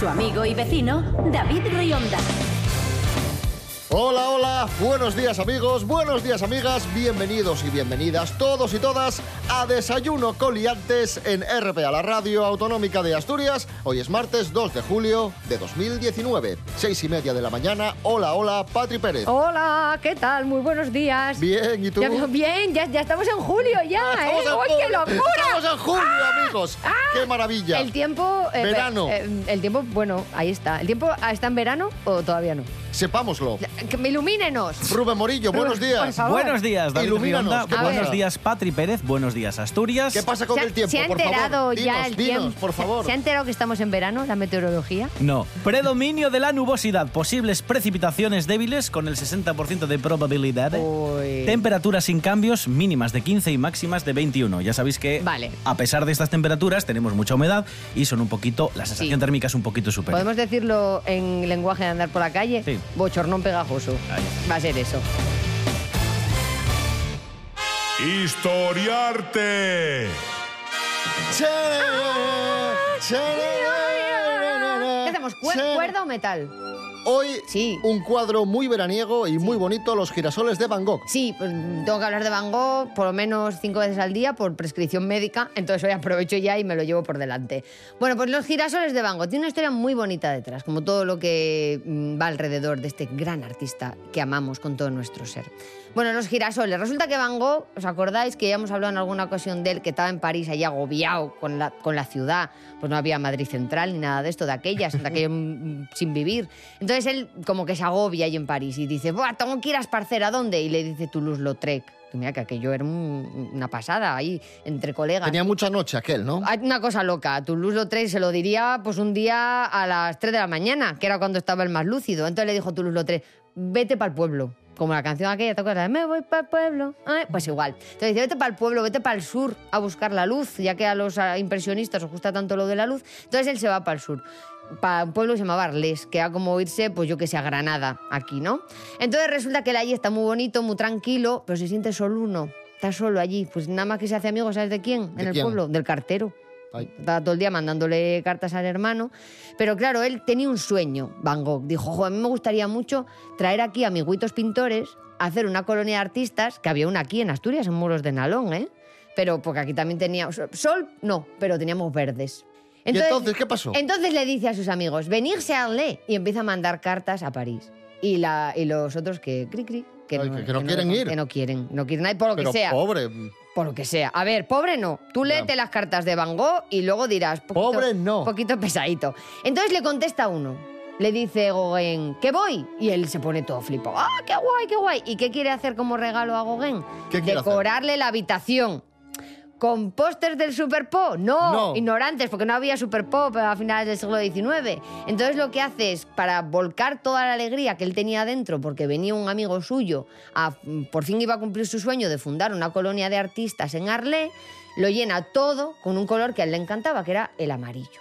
Su amigo y vecino, David Rionda. Hola, hola, buenos días amigos, buenos días amigas, bienvenidos y bienvenidas todos y todas a Desayuno Coliantes en RPA, la radio autonómica de Asturias. Hoy es martes 2 de julio de 2019, seis y media de la mañana. Hola, hola, Patri Pérez. Hola, ¿qué tal? Muy buenos días. Bien, ¿y tú? Ya- bien, ya, ya estamos en julio ya, Ah, ¿eh? ¡Uy, qué locura! Estamos en julio, amigos. ¡Qué maravilla! El tiempo... eh, Verano. eh, el tiempo, bueno, ahí está. ¿El tiempo está en verano o todavía no? Sepámoslo. Que me ilumínenos. Rubén Morillo, buenos Por días. favor. Buenos días, David Ilumínanos, Rionda. ¿qué Buenos pasa? días, Patri Pérez. Buenos días, Asturias. ¿Qué pasa con ¿Se ha- el tiempo, ¿Se ha por enterado favor? ya Dinos, el dinos, tiempo? por favor. ¿Se ha enterado que estamos en verano, la meteorología? No. Predominio de la nubosidad. Posibles precipitaciones débiles con el 60% de probabilidad. Uy. Temperaturas sin cambios, mínimas de 15 y máximas de 21. Ya sabéis que, Vale. a pesar de estas temperaturas, tenemos mucha humedad y son un poquito. La sensación Sí. térmica es un poquito superior. ¿Podemos decirlo en lenguaje de andar por la calle? Sí. Bochornón pegajoso. Ahí. Va a ser eso. Historiarte. ¿Qué hacemos? ¿Cuer- Sí. ¿Cuerda o metal? Hoy Sí. un cuadro muy veraniego y muy bonito, Los girasoles de Van Gogh. Sí, pues, tengo que hablar de Van Gogh por lo menos cinco veces al día por prescripción médica, entonces hoy aprovecho ya y me lo llevo por delante. Bueno, pues los girasoles de Van Gogh tiene una historia muy bonita detrás, como todo lo que mm, va alrededor de este gran artista que amamos con todo nuestro ser. Bueno, los girasoles. Resulta que Van Gogh, ¿os acordáis que ya hemos hablado en alguna ocasión de él, que estaba en París ahí agobiado con la, con la ciudad? Pues no había Madrid Central ni nada de esto, de aquellas, de aquello mm, sin vivir. Entonces él como que se agobia ahí en París y dice, Buah, tengo que ir a esparcer, ¿a dónde? Y le dice Toulouse-Lautrec. Mira que aquello era un- una pasada ahí, entre colegas. Tenía mucha noche aquel, ¿no? Hay Una cosa loca, Toulouse-Lautrec se lo diría pues un día a las 3 de la mañana, que era cuando estaba el más lúcido. Entonces le dijo Toulouse-Lautrec, vete para el pueblo. Como la canción aquella, ¿te acuerdas? Me voy para el pueblo. Ay, Pues igual. Entonces dice, vete para el pueblo, vete para el sur a buscar la luz, ya que a los impresionistas os gusta tanto lo de la luz. Entonces él se va para el sur. Para un pueblo que se llama Arles, que era como irse, pues yo que sé, a Granada, aquí, ¿no? Entonces resulta que él allí está muy bonito, muy tranquilo, pero se siente solo uno. Está solo allí. Pues nada más que se hace amigo, ¿sabes de quién? ¿De en el quién? pueblo, del cartero. Estaba todo el día mandándole cartas al hermano. Pero claro, él tenía un sueño, Van Gogh. Dijo, "Jo, a mí me gustaría mucho traer aquí a amiguitos pintores, hacer una colonia de artistas, que había una aquí en Asturias, en Muros de Nalón, ¿eh? Pero porque aquí también teníamos... Sol, no, pero teníamos verdes. ¿Y entonces qué pasó? Entonces le dice a sus amigos, venirse a Arles, y empieza a mandar cartas a París. Y, la, y los otros que, cri, cri, que, Ay, no, que- que no quieren ir. Que no quieren, no quieren ir por lo Pero que sea. pobre. Por lo que sea. A ver, pobre no. Tú léete las cartas de Van Gogh y luego dirás... Poquito, Pobre no. Poquito pesadito. Entonces le contesta uno. Le dice Gauguin, ¿qué voy? Y él se pone todo flipo. ¡Ah, qué guay, qué guay! ¿Y qué quiere hacer como regalo a Gauguin? ¿Qué quiere hacer? Decorarle la habitación. ¿Con pósters del Superpop? No, No. ignorantes, porque no había Superpop a finales del siglo XIX. Entonces lo que hace es, para volcar toda la alegría que él tenía dentro, porque venía un amigo suyo, a, por fin iba a cumplir su sueño de fundar una colonia de artistas en Arlé, lo llena todo con un color que a él le encantaba, que era el amarillo.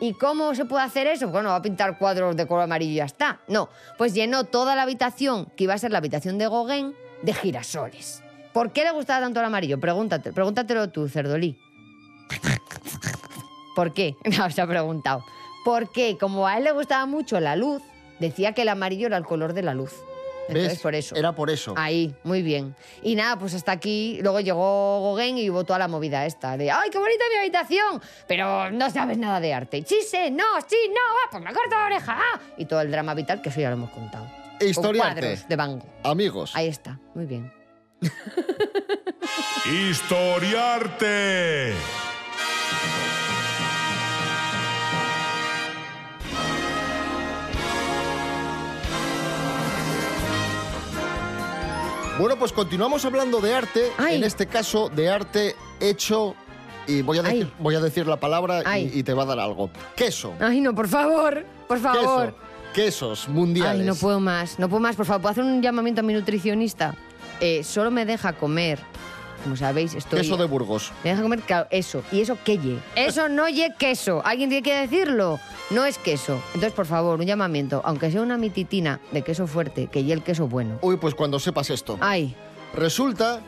¿Y cómo se puede hacer eso? Bueno, va a pintar cuadros de color amarillo y ya está. No, pues llenó toda la habitación, que iba a ser la habitación de Gauguin, de girasoles. ¿Por qué le gustaba tanto el amarillo? Pregúntate, pregúntatelo tú, Cerdolí. ¿Por qué? No, se ha preguntado. Porque como a él le gustaba mucho la luz, decía que el amarillo era el color de la luz. Entonces, ¿Ves? por eso. Era por eso. Ahí, muy bien. Y nada, pues hasta aquí. Luego llegó Gauguin y hubo toda la movida esta de ¡ay, qué bonita mi habitación! Pero no sabes nada de arte. Sí sé, no, sí, no, ah, pues me corto la oreja. ah. Y todo el drama vital, que eso ya lo hemos contado. Con Historiarte. cuadros de Van Gogh. Amigos. Ahí está, muy bien. Historiarte. Bueno, pues continuamos hablando de arte, Ay. en este caso de arte hecho, y voy a decir, Ay. voy a decir la palabra y, y te va a dar algo. Queso. Ay, no, por favor, por favor. Queso. quesos mundiales. Ay, no puedo más, no puedo más. Por favor, ¿puedo hacer un llamamiento a mi nutricionista? Eh, solo me deja comer, como sabéis, estoy... Queso de Burgos. Me deja comer claro, eso. ¿Y eso qué ye? Eso no ye queso. ¿Alguien tiene que decirlo? No es queso. Entonces, por favor, un llamamiento. Aunque sea una mititina de queso fuerte, que ye el queso bueno. Uy, pues cuando sepas esto. Ay, Resulta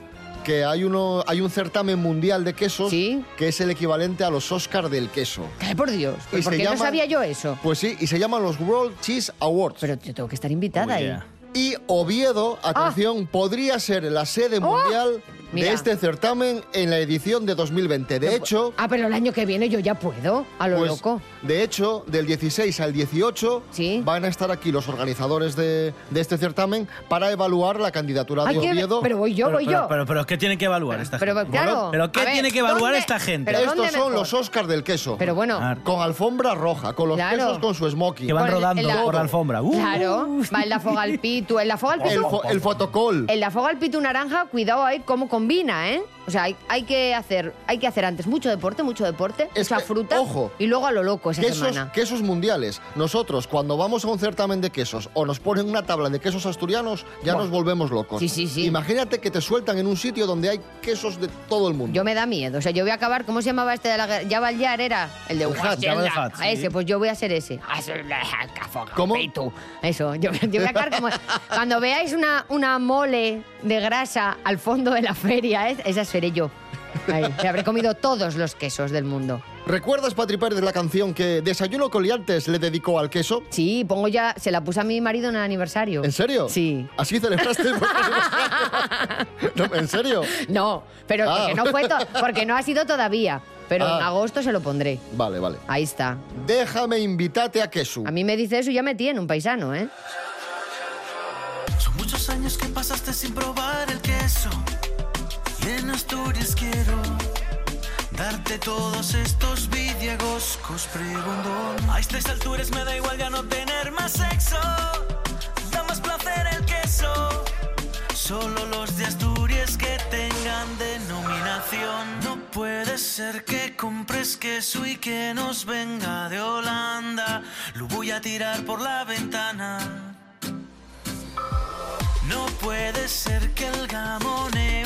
que hay, uno, hay un certamen mundial de quesos ¿Sí? que es el equivalente a los Oscar del queso. ¡ay, por Dios! Y ¿Por se qué no sabía yo eso? Pues sí, y se llaman los World Cheese Awards. Pero yo tengo que estar invitada Oh, ahí. Y Oviedo, atención, podría ser la sede mundial Ah. Mira. de este certamen en la edición de 2020. De hecho, Ah, pero el año que viene yo ya puedo, a lo pues, loco. de hecho, del 16 al 18 Sí. van a estar aquí los organizadores de, de este certamen para evaluar la candidatura Ay, de Oviedo. pero voy yo, pero, voy pero, yo. Pero, pero, ¿qué tiene que evaluar esta pero gente? claro. ¿Pero qué a ver, tiene que evaluar ¿dónde- esta gente? pero Estos son mejor? los Oscar del queso. Pero bueno, Con alfombra roja, con los Claro. quesos con su smoking. Que van el- rodando por la alfombra. Uh, claro, va en la fogalpitu, en la El, fogalpitu, fo- el fotocol. en la fogalpitu naranja, cuidado ahí cómo combina, ¿eh? O sea, hay, hay que hacer, hay que hacer antes mucho deporte, mucho deporte, Es mucha que, fruta, ojo, y luego a lo loco esa Quesos, semana. quesos mundiales. Nosotros, cuando vamos a un certamen de quesos o nos ponen una tabla de quesos asturianos, ya nos volvemos locos. Sí, sí, sí. Imagínate que te sueltan en un sitio donde hay quesos de todo el mundo. Yo me da miedo, o sea, yo voy a acabar, ¿cómo se llamaba este de la guerra? Jabal Yar era el de Jabal Hutt, sí. Ese, pues yo voy a ser ese. ¿Cómo? Eso, yo, yo voy a acabar como... Cuando veáis una, una mole de grasa al fondo de la feria, ¿eh? esa seré yo. Ahí, me habré comido todos los quesos del mundo. ¿Recuerdas, Patri Pérez, la canción que Desayuno Coliantes le dedicó al queso? Sí, pongo ya, se la puse a mi marido en el aniversario. ¿En serio? Sí. ¿Así celebraste? no, ¿En serio? No, pero Ah. porque no fue porque no ha sido todavía. Pero Ah. en agosto se lo pondré. Vale, vale. Ahí está. Déjame invitarte a queso. A mí me dice eso y ya me tiene un paisano, ¿eh? Son muchos años que pasaste sin probar el queso. En Asturias quiero darte todos estos vidiagoscos preguntón. A estas alturas me da igual ya no tener más sexo. Da más placer el queso. Solo los de Asturias que tengan denominación. No puede ser que compres queso y que nos venga de Holanda. Lo voy a tirar por la ventana. No puede ser que el gamoneu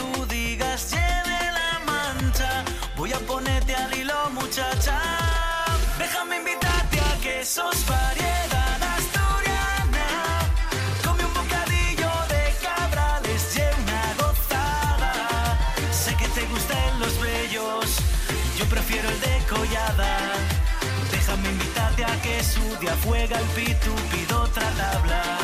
quesos variedad asturiana. Come un bocadillo de cabrales y una gozada. Sé que te gustan los bellos, yo prefiero el de collada. Déjame invitarte a que su día fuega el pitu, pido otra tabla.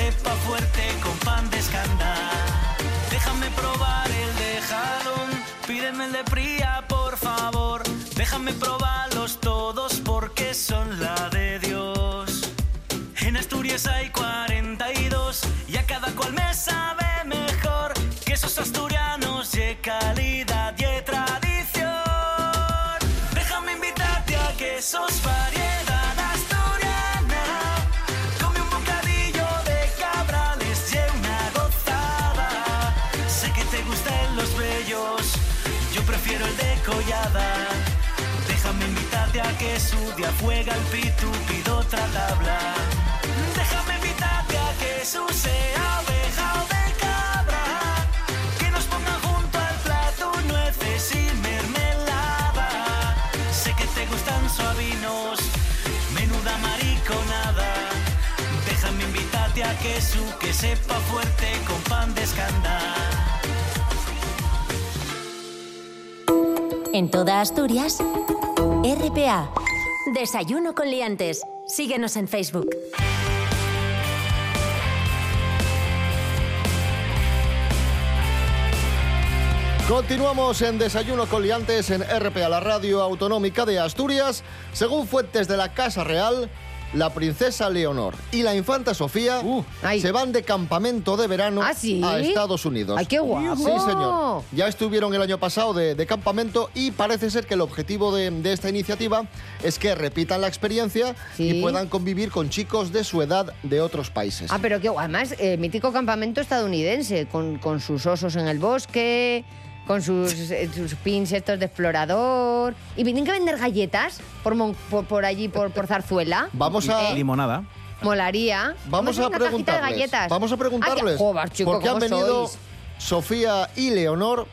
Sepa fuerte con pan de escándalo. Déjame probar el de jalón, pídeme el de fría, por favor. Déjame probarlos todos porque son la de Dios. En Asturias hay 42 que su día fuega el pitu, pido otra tabla. Déjame invitarte a que su sea oveja o de cabra. Que nos pongan junto al plato nueces y mermelada. Sé que te gustan suavinos, menuda mariconada. Déjame invitarte a que su que sepa fuerte con pan de escándalo. En toda Asturias, RPA. Desayuno con liantes. Síguenos en Facebook. Continuamos en Desayuno con Liantes en RPA, la radio autonómica de Asturias. Según fuentes de la Casa Real, la princesa Leonor y la infanta Sofía Uh, se van de campamento de verano ¿Ah, sí? a Estados Unidos. ¡Ay, qué guapo! Sí, señor. Ya estuvieron el año pasado de, de campamento y parece ser que el objetivo de, de esta iniciativa es que repitan la experiencia Sí. y puedan convivir con chicos de su edad de otros países. Ah, pero que además, eh, mítico campamento estadounidense, con, con sus osos en el bosque, con sus, eh, sus pins estos de explorador. Y tienen que vender galletas por, Mon- por, por allí, por, por Zarzuela. Vamos a... Limonada. Molaría. Vamos hacer a una cajita de preguntarles. galletas. Vamos a preguntarles. Ay, joder, chico, han ¿cómo venido sois? Sofía y Leonor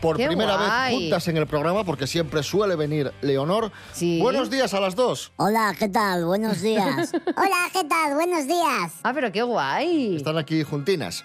por Qué primera guay. vez juntas en el programa, porque siempre suele venir Leonor. Sí. Buenos días a las dos. Hola, ¿qué tal? Buenos días. Hola, ¿qué tal? Buenos días. Ah, pero qué guay. Están aquí juntinas.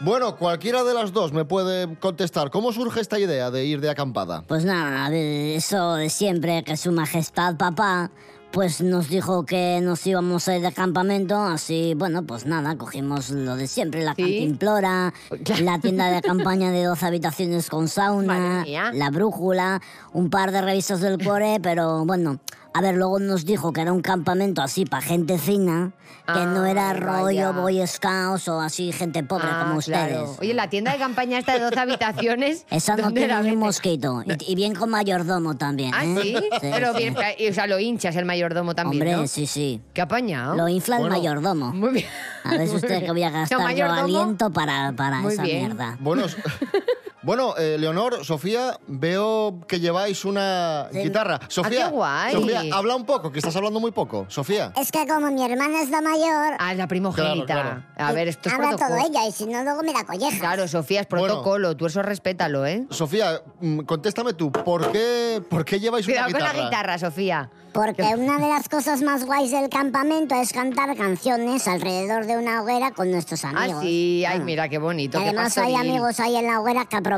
Bueno, cualquiera de las dos me puede contestar. ¿Cómo surge esta idea de ir de acampada? Pues nada, eso de siempre, que su majestad papá, pues nos dijo que nos íbamos a ir de campamento, así, bueno, pues nada, cogimos lo de siempre, la Sí. cantimplora, la tienda de campaña de 12 habitaciones con sauna, la brújula, un par de revistas del core, pero bueno, a ver, luego nos dijo que era un campamento así para gente fina, que no era rollo vaya. Boy Scouts o así gente pobre Ah, como claro. ustedes. Oye, la tienda de campaña esta de 12 habitaciones. Esa no ¿dónde tiene ni un mosquito. Y, y bien con mayordomo también. Ah, ¿eh? ¿sí? Pero bien, o sea, lo hinchas el mayordomo también, Hombre, ¿no? sí, sí. Qué apañado. Lo infla el Bueno. mayordomo. Muy bien. A ver si usted que voy a gastar yo mayordomo- aliento para, para esa bien. mierda. Bueno, s- bueno eh, Leonor, Sofía, veo que lleváis una Sí. guitarra. Sofía, qué guay. Sofía, habla un poco, que estás hablando muy poco. Sofía. Es que como mi hermana es la mayor, Ah, es la primogénita. Claro, A ver, esto es habla todo ella y si no luego me da colleja. Claro, Sofía, es Bueno. protocolo. Tú eso respétalo, ¿eh? Sofía, mm, contéstame tú, ¿por qué, por qué lleváis Cuidado una con guitarra? la guitarra, Sofía. Porque una de las cosas más guays del campamento es cantar canciones alrededor de una hoguera con nuestros amigos. Ah, sí. Ay, Claro. mira, qué bonito. Y qué además hay amigos ahí en la hoguera que aprovechan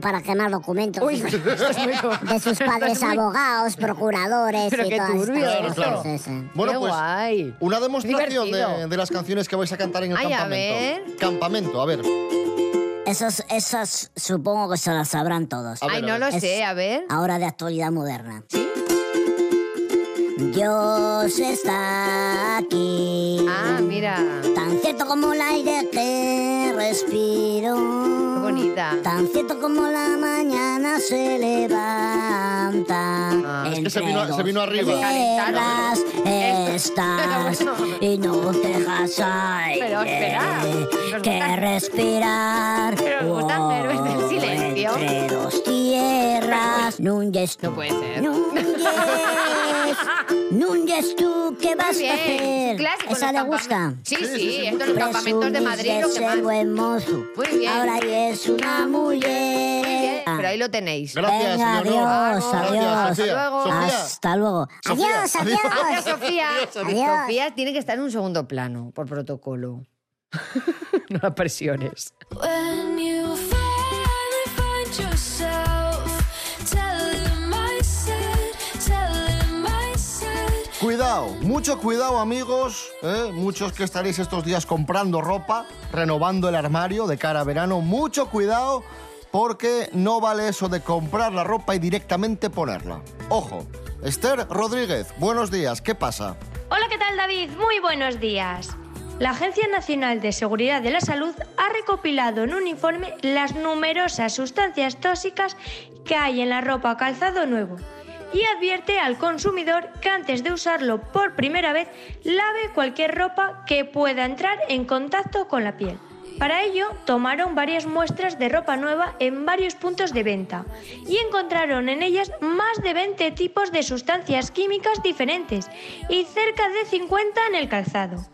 para quemar documentos Uy, de sus padres abogados, procuradores Pero y qué todas turbio estas esto. cosas. Sí, sí. Bueno, Qué pues guay. una demostración Divertido. de, de las canciones que vais a cantar en el Ay, a campamento. ver. Campamento, a ver. Esas, esas supongo que se las sabrán todos. A ver, Ay, a no ver. lo Es- sé, a ver. Ahora de actualidad moderna. Dios está aquí. Ah, mira. Tan cierto como el aire que respiro. Qué bonita. Tan cierto como la mañana se levanta. Ah, es que se vino- se vino arriba. tierras estás y no dejas aire Pero que gusta- respirar. Pero nos gustan héroes del Oh, silencio. Entre dos Núñez No puede ser. Núñez, Núñez, tú qué vas a hacer. Clásico ¿Esa le gusta? Sí, sí, esto en los campamentos de Madrid lo que más. buen mozo. Muy bien. Ahora es una mujer. Pero ahí lo tenéis. Gracias, Venga, adiós, adiós. Sofía. Hasta luego. Sofía. Hasta luego. Sofía, Adiós, adiós. Gracias, Sofía. Adiós. Sofía tiene que estar en un segundo plano por protocolo. no la presiones. Mucho cuidado amigos, ¿eh? muchos que estaréis estos días comprando ropa, renovando el armario de cara a verano, mucho cuidado porque no vale eso de comprar la ropa y directamente ponerla. Ojo, Esther Rodríguez, buenos días, ¿qué pasa? Hola, ¿qué tal David? Muy buenos días. La Agencia Nacional de Seguridad de la Salud ha recopilado en un informe las numerosas sustancias tóxicas que hay en la ropa calzado nuevo y advierte al consumidor que antes de usarlo por primera vez lave cualquier ropa que pueda entrar en contacto con la piel. Para ello, tomaron varias muestras de ropa nueva en varios puntos de venta y encontraron en ellas más de 20 tipos de sustancias químicas diferentes y cerca de 50 en el calzado.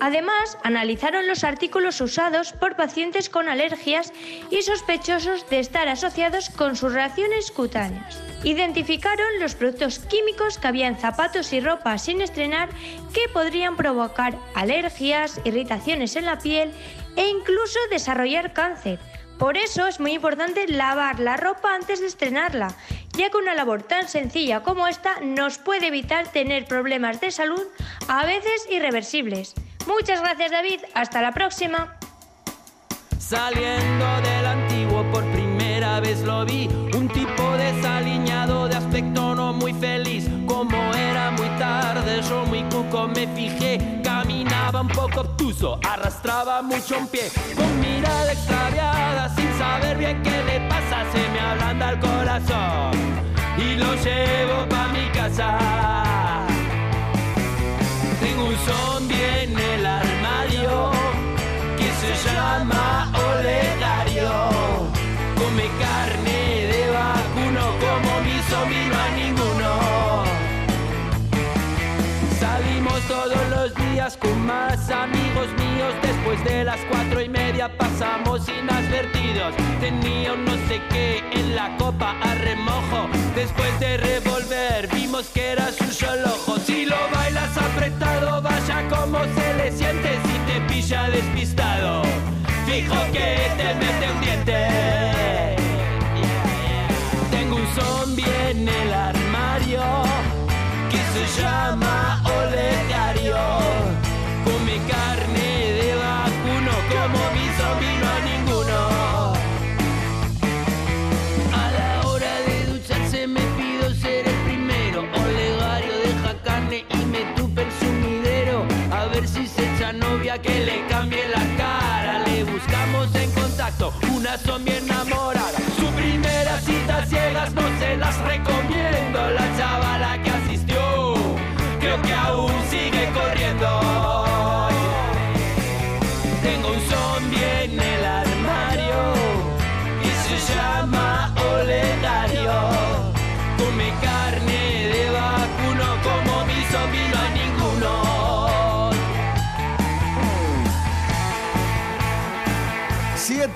Además, analizaron los artículos usados por pacientes con alergias y sospechosos de estar asociados con sus reacciones cutáneas. Identificaron los productos químicos que había en zapatos y ropa sin estrenar que podrían provocar alergias, irritaciones en la piel e incluso desarrollar cáncer. Por eso es muy importante lavar la ropa antes de estrenarla, ya que una labor tan sencilla como esta nos puede evitar tener problemas de salud, a veces irreversibles. Muchas gracias David, hasta la próxima. Saliendo del antiguo por primera vez lo vi Un tipo de aspecto no muy feliz Como era muy tarde yo muy cuco me fijé, caminaba un poco obtuso, arrastraba mucho un pie, con mirada extraviada, sin saber bien qué le pasa, se me ablanda el corazón y lo llevo pa' mi casa. Tengo un zombie con más amigos míos. Después de las cuatro y media pasamos inadvertidos. Tenía un no sé qué en la copa a remojo. Después de revolver vimos que era su solo ojo. Si lo bailas apretado, vaya como se le siente si te pilla despistado. Fijo que te mete un diente. Tengo un zombie en el armario que se llama Olegario. Que le cambie la cara. Le buscamos en contacto una zombie enamorada. Su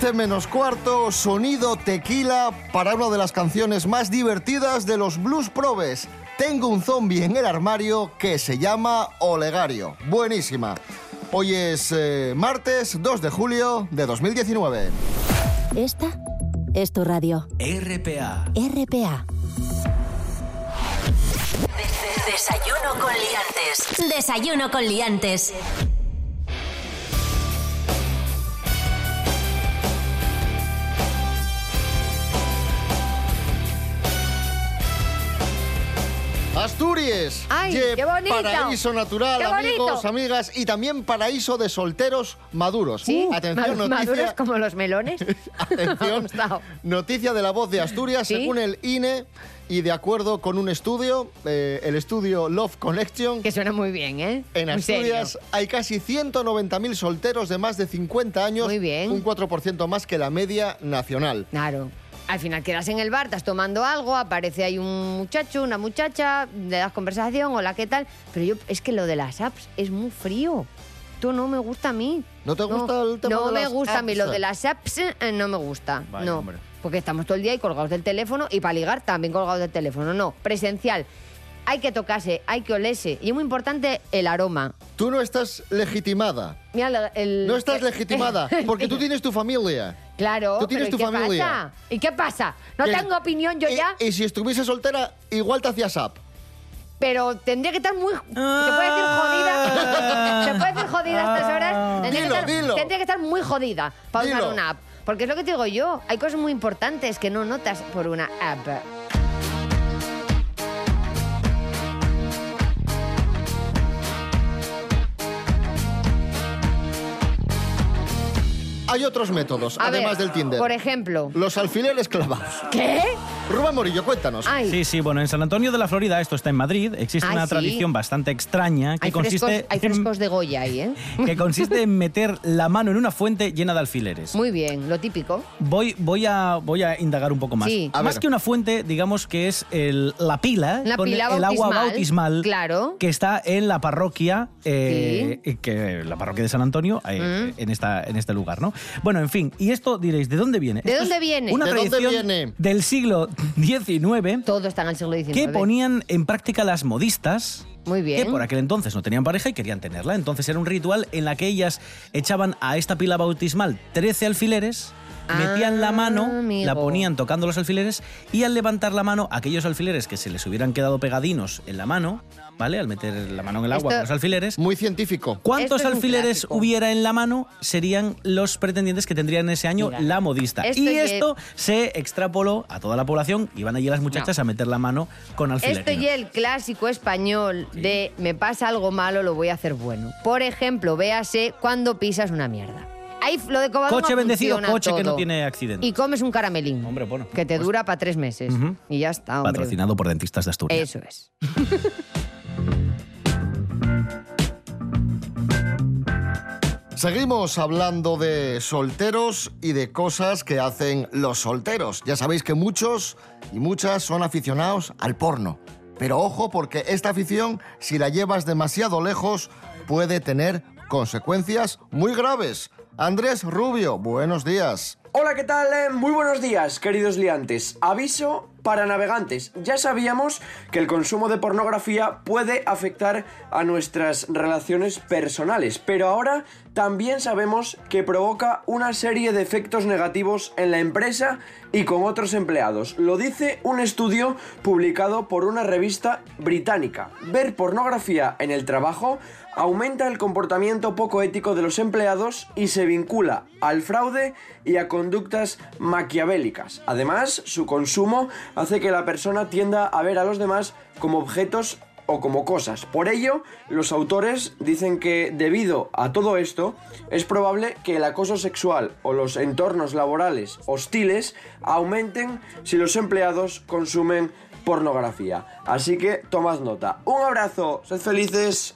7 menos cuarto, sonido tequila para una de las canciones más divertidas de los Blues Probes. Tengo un zombie en el armario que se llama Olegario. Buenísima. Hoy es eh, martes 2 de julio de 2019. Esta es tu radio. RPA. RPA. Desayuno con liantes. Desayuno con liantes. Asturias. ¡Ay, Ye qué bonito! Paraíso natural, ¡Qué bonito! amigos, amigas, y también paraíso de solteros maduros. Sí, Uh, atención, ma- noticia. maduros como los melones. Atención, noticia de la voz de Asturias, ¿Sí? según el INE y de acuerdo con un estudio, eh, el estudio Love Connection. Que suena muy bien, ¿eh? En serio. Asturias hay casi 190.000 solteros de más de 50 años, Muy bien. un 4% más que la media nacional. Claro. Al final quedas en el bar, estás tomando algo, aparece ahí un muchacho, una muchacha, le das conversación, hola, ¿qué tal? Pero yo, es que lo de las apps es muy frío. Esto no me gusta a mí. ¿No te gusta el tema No de me las gusta a mí. Lo de las apps eh, no me gusta. Vaya, no. hombre. Porque estamos todo el día ahí colgados del teléfono y para ligar también colgados del teléfono. No, presencial. Hay que tocarse, hay que olerse. Y es muy importante el aroma. Tú no estás legitimada. Mira, el- No estás legitimada, porque tú tienes tu familia. Claro. Tú tienes pero tu ¿y qué familia. pasa? ¿Y qué pasa? No Que- tengo opinión yo y, ya. Y si estuviese soltera, igual te hacías up. Pero tendría que estar muy. ¿Se puede decir jodida? ¿Se puede decir jodida a estas horas? Tendría, Dilo, que estar, dilo. tendría que estar muy jodida para usar Dilo. una app. Porque es lo que te digo yo. Hay cosas muy importantes que no notas por una app. Hay otros métodos, A además ver, del Tinder. Por ejemplo. Los alfileres clavados. ¿Qué? Rubén Morillo, cuéntanos. Ay. Sí, sí, bueno, en San Antonio de la Florida, esto está en Madrid, existe Ay, una sí. tradición bastante extraña que Hay frescos, consiste, hay frescos de Goya ahí, ¿eh? que consiste en meter la mano en una fuente llena de alfileres. Muy bien, lo típico. Voy, voy, a, voy a indagar un poco más. Sí. A Más ver. que una fuente, digamos que es el- la pila La con pila el agua bautismal, claro. que está en la parroquia, eh, que, la parroquia de San Antonio, eh, Mm. en, esta, en este lugar, ¿no? Bueno, en fin, y esto diréis, ¿de dónde viene? ¿De Esto dónde viene? Una ¿De dónde tradición viene? del siglo XIX Todo está en el siglo XIX. que ponían en práctica las modistas. Muy bien. Que por aquel entonces no tenían pareja y querían tenerla. Entonces era un ritual en la que ellas echaban a esta pila bautismal 13 alfileres metían la mano, Ah, amigo. la ponían tocando los alfileres y al levantar la mano, aquellos alfileres que se les hubieran quedado pegadinos en la mano, ¿vale? Al meter la mano en el agua Esto- con los alfileres. Muy científico. ¿Cuántos es alfileres hubiera en la mano serían los pretendientes que tendrían ese año Mira, la modista? esto y ye- esto se extrapoló a toda la población y van allí las muchachas a meter la mano con alfileres. Esto y el clásico español de me pasa algo malo, lo voy a hacer bueno. Por ejemplo, véase cuando pisas una mierda. Ahí lo de Covadonga Coche bendecido, funciona coche que no tiene accidente. Y comes un caramelín. Hombre, bueno, Que te pues- dura para tres meses. Ujú. Y ya está, hombre. Patrocinado por Dentistas de Asturias. Eso es. Seguimos hablando de solteros y de cosas que hacen los solteros. Ya sabéis que muchos y muchas son aficionados al porno. Pero ojo porque esta afición, si la llevas demasiado lejos, puede tener consecuencias muy graves. Andrés Rubio, buenos días. Hola, ¿qué tal? Eh, Muy buenos días, queridos liantes. Aviso para navegantes. Ya sabíamos que el consumo de pornografía puede afectar a nuestras relaciones personales, pero ahora también sabemos que provoca una serie de efectos negativos en la empresa y con otros empleados. Lo dice un estudio publicado por una revista británica. Ver pornografía en el trabajo aumenta el comportamiento poco ético de los empleados y se vincula al fraude y a conductas maquiavélicas. Además, su consumo hace que la persona tienda a ver a los demás como objetos o como cosas. Por ello, los autores dicen que debido a todo esto, es probable que el acoso sexual o los entornos laborales hostiles aumenten si los empleados consumen pornografía. Así que tomad nota. Un abrazo, sed felices.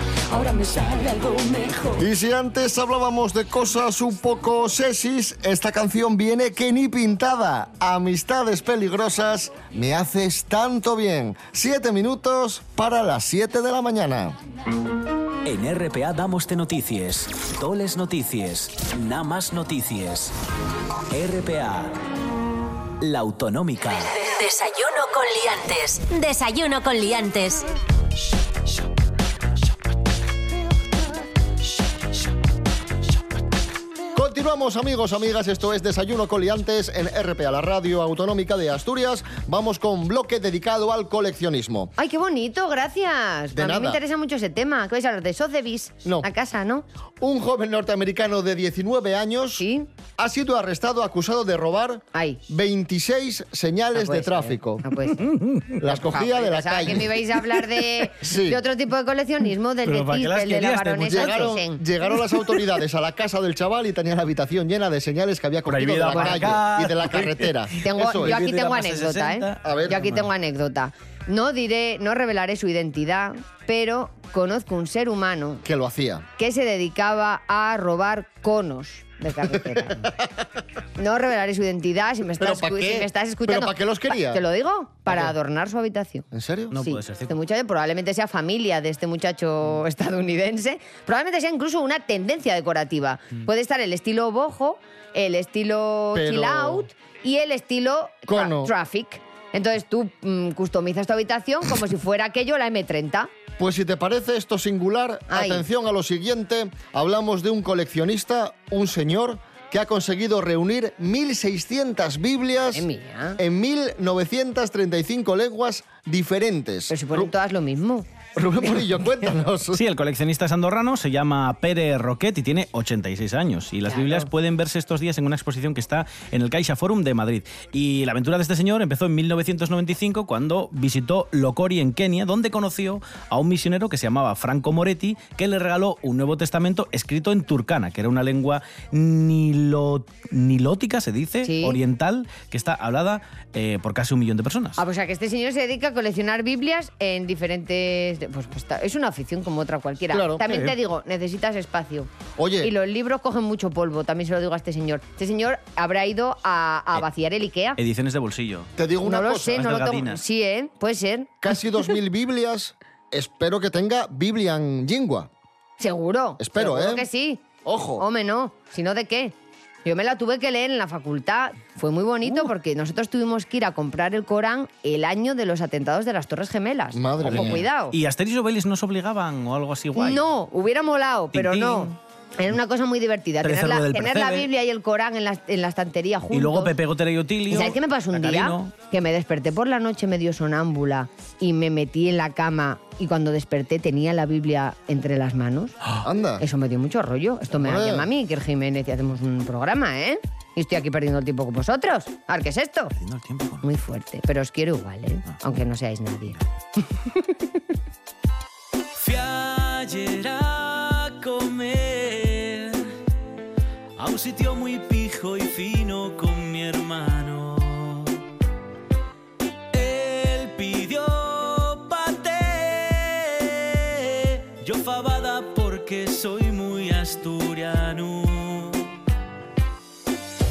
Ahora me sale algo mejor Y si antes hablábamos de cosas un poco sesis, esta canción viene que ni pintada. Amistades peligrosas, me haces tanto bien. Siete minutos para las siete de la mañana. En RPA damos de noticias, toles noticias, nada más noticias. RPA, la autonómica. Desayuno con liantes. Desayuno con liantes. Continuamos amigos, amigas, esto es Desayuno Coliantes en RPA, la radio autonómica de Asturias. Vamos con bloque dedicado al coleccionismo. Ay, qué bonito, gracias. De a mí nada. me interesa mucho ese tema. ¿Qué vais a hablar de Sotheby's? No. A casa, ¿no? Un joven norteamericano de 19 años ha sido arrestado acusado de robar 26 señales puede de ser, tráfico. no puede Las cogía de la calle. que me ibais a hablar de, Sí. de otro tipo de coleccionismo, del de ¿para qué las Tippel, de la baronesa llegaron, llegaron las autoridades a la casa del chaval y tenía la habitación llena de señales que había cogido de la y de la carretera. Tengo, Eso yo aquí tengo anécdota, ¿eh? 60. A ver. yo aquí tengo anécdota. No diré, no revelaré su identidad, pero conozco un ser humano Que lo hacía. que se dedicaba a robar conos de carretera. No revelaré su identidad si me ¿Pero estás, pa' escu- qué? si me estás ¿Pero escuchando. pa' qué los quería? Te lo digo, para adornar su habitación. ¿En serio? No Sí, puede ser Este muchacho probablemente sea familia de este muchacho estadounidense. Probablemente sea incluso una tendencia decorativa. Puede estar el estilo boho, el estilo Pero- chill out y el estilo tra- Cono. traffic. Entonces tú mm, customizas tu habitación como si fuera aquello la M30. Pues si te parece esto singular, Ay. atención a lo siguiente. Hablamos de un coleccionista, un señor que ha conseguido reunir 1.600 Biblias en 1.935 lenguas diferentes. Pero si ponen todas lo mismo. Rubén Morillo, cuéntanos. Sí, el coleccionista es andorrano, se llama Pere Roquet y tiene 86 años. Y las Claro. Biblias pueden verse estos días en una exposición que está en el Caixa Forum de Madrid. Y la aventura de este señor empezó en 1995 cuando visitó Lokori en Kenia, donde conoció a un misionero que se llamaba Franco Moretti, que le regaló un Nuevo Testamento escrito en turcana, que era una lengua nilo- nilótica, se dice, Sí. oriental, que está hablada eh, por casi un millón de personas. Ah, pues a que este señor se dedica a coleccionar Biblias en diferentes... Pues, pues, es una afición como otra cualquiera. Claro. También te digo, necesitas espacio. Oye. Y los libros cogen mucho polvo, también se lo digo a este señor. Este señor habrá ido a, a Eh, vaciar el Ikea. Ediciones de bolsillo. Te digo una no lo sé, no lo tengo... Sí, ¿eh? Puede ser. Casi 2.000 Biblias. Espero que tenga Biblia en lingua. Seguro. Espero, Seguro ¿eh? que sí. Ojo. Hombre, no. Si no, ¿de qué? Yo me la tuve que leer en la facultad. Fue muy Uh. bonito porque nosotros tuvimos que ir a comprar el Corán el año de los atentados de las Torres Gemelas. Madre Ojo, mía. cuidado. ¿Y Asterix y Obelix nos obligaban o algo así guay? No, hubiera molado, pero no. Era una cosa muy divertida. Tener, la, tener la. Biblia y el Corán en la, en la estantería juntos. Y luego Pepe Gotera y Otilio. ¿Y sabes qué me pasó un día? Que me desperté por la noche medio sonámbula y me metí en la cama y cuando desperté tenía la Biblia entre las manos. Anda. Eso me dio mucho rollo. Esto me Hombre. llama a mí, Iker Jiménez, y hacemos un programa, ¿eh? Y estoy aquí perdiendo el tiempo con vosotros. A ver, ¿qué es esto? Perdiendo el tiempo con- Muy fuerte, pero os quiero igual, ¿eh? Aunque no seáis nadie. Sitio muy pijo y fino con mi hermano. Él pidió paté, yo fabada porque soy muy asturiano.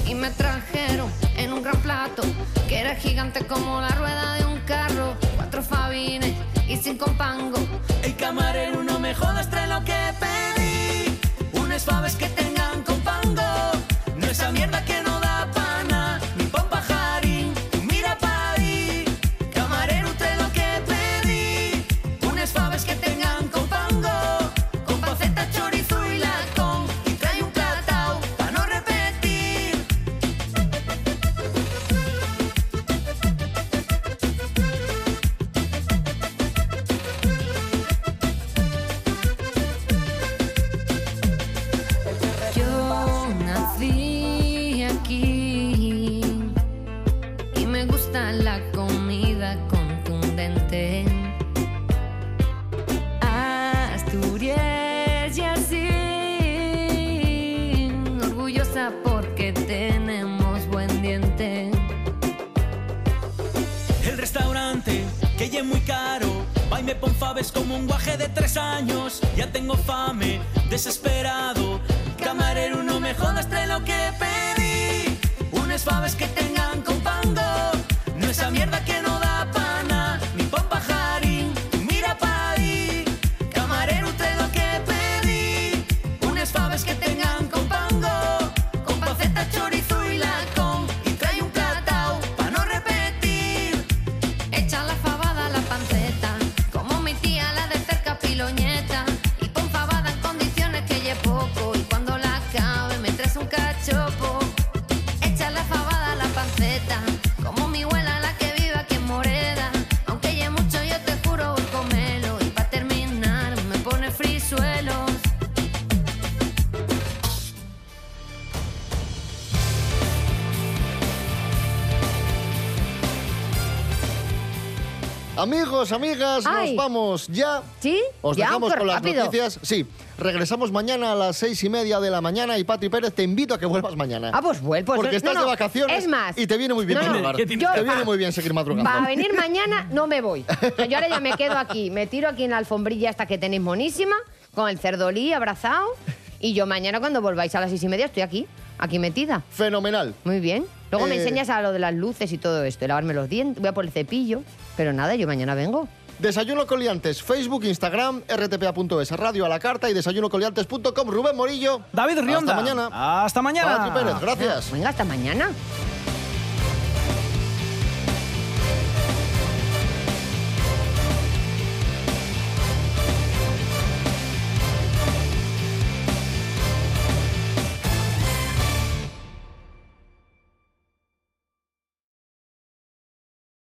Y me trajeron en un gran plato que era gigante como la rueda de un carro. Cuatro fabines y cinco pango. El camarero no me jodas, trae lo que pedí. Unas faves que pango. Mierda Camarero, no trae lo que pedí. Amigos, amigas, Ay. nos vamos ya. ¿Sí? Os Ya, dejamos con las rápido. noticias. Sí, regresamos mañana a las seis y media de la mañana y Patri Pérez, te invito a que vuelvas mañana. Ah, pues vuelvo. Porque no, estás no, de vacaciones Es más. y te viene muy bien no, no, madrugar. yo- Te viene muy bien seguir madrugando. Para venir mañana no me voy. Yo ahora ya me quedo aquí. Me tiro aquí en la alfombrilla esta que tenéis monísima, con el cerdolí abrazado. Y yo mañana cuando volváis a las seis y media estoy aquí, aquí metida. Fenomenal. Muy bien. Luego me Eh, enseñas a lo de las luces y todo esto, de lavarme los dientes, voy a por el cepillo. Pero nada, yo mañana vengo. Desayuno Coliantes, Facebook, Instagram, rtpa.es, radio a la carta y desayunocoliantes.com. Rubén Morillo. David Rionda. Hasta mañana. Hasta mañana. Pérez, gracias. Venga, hasta mañana.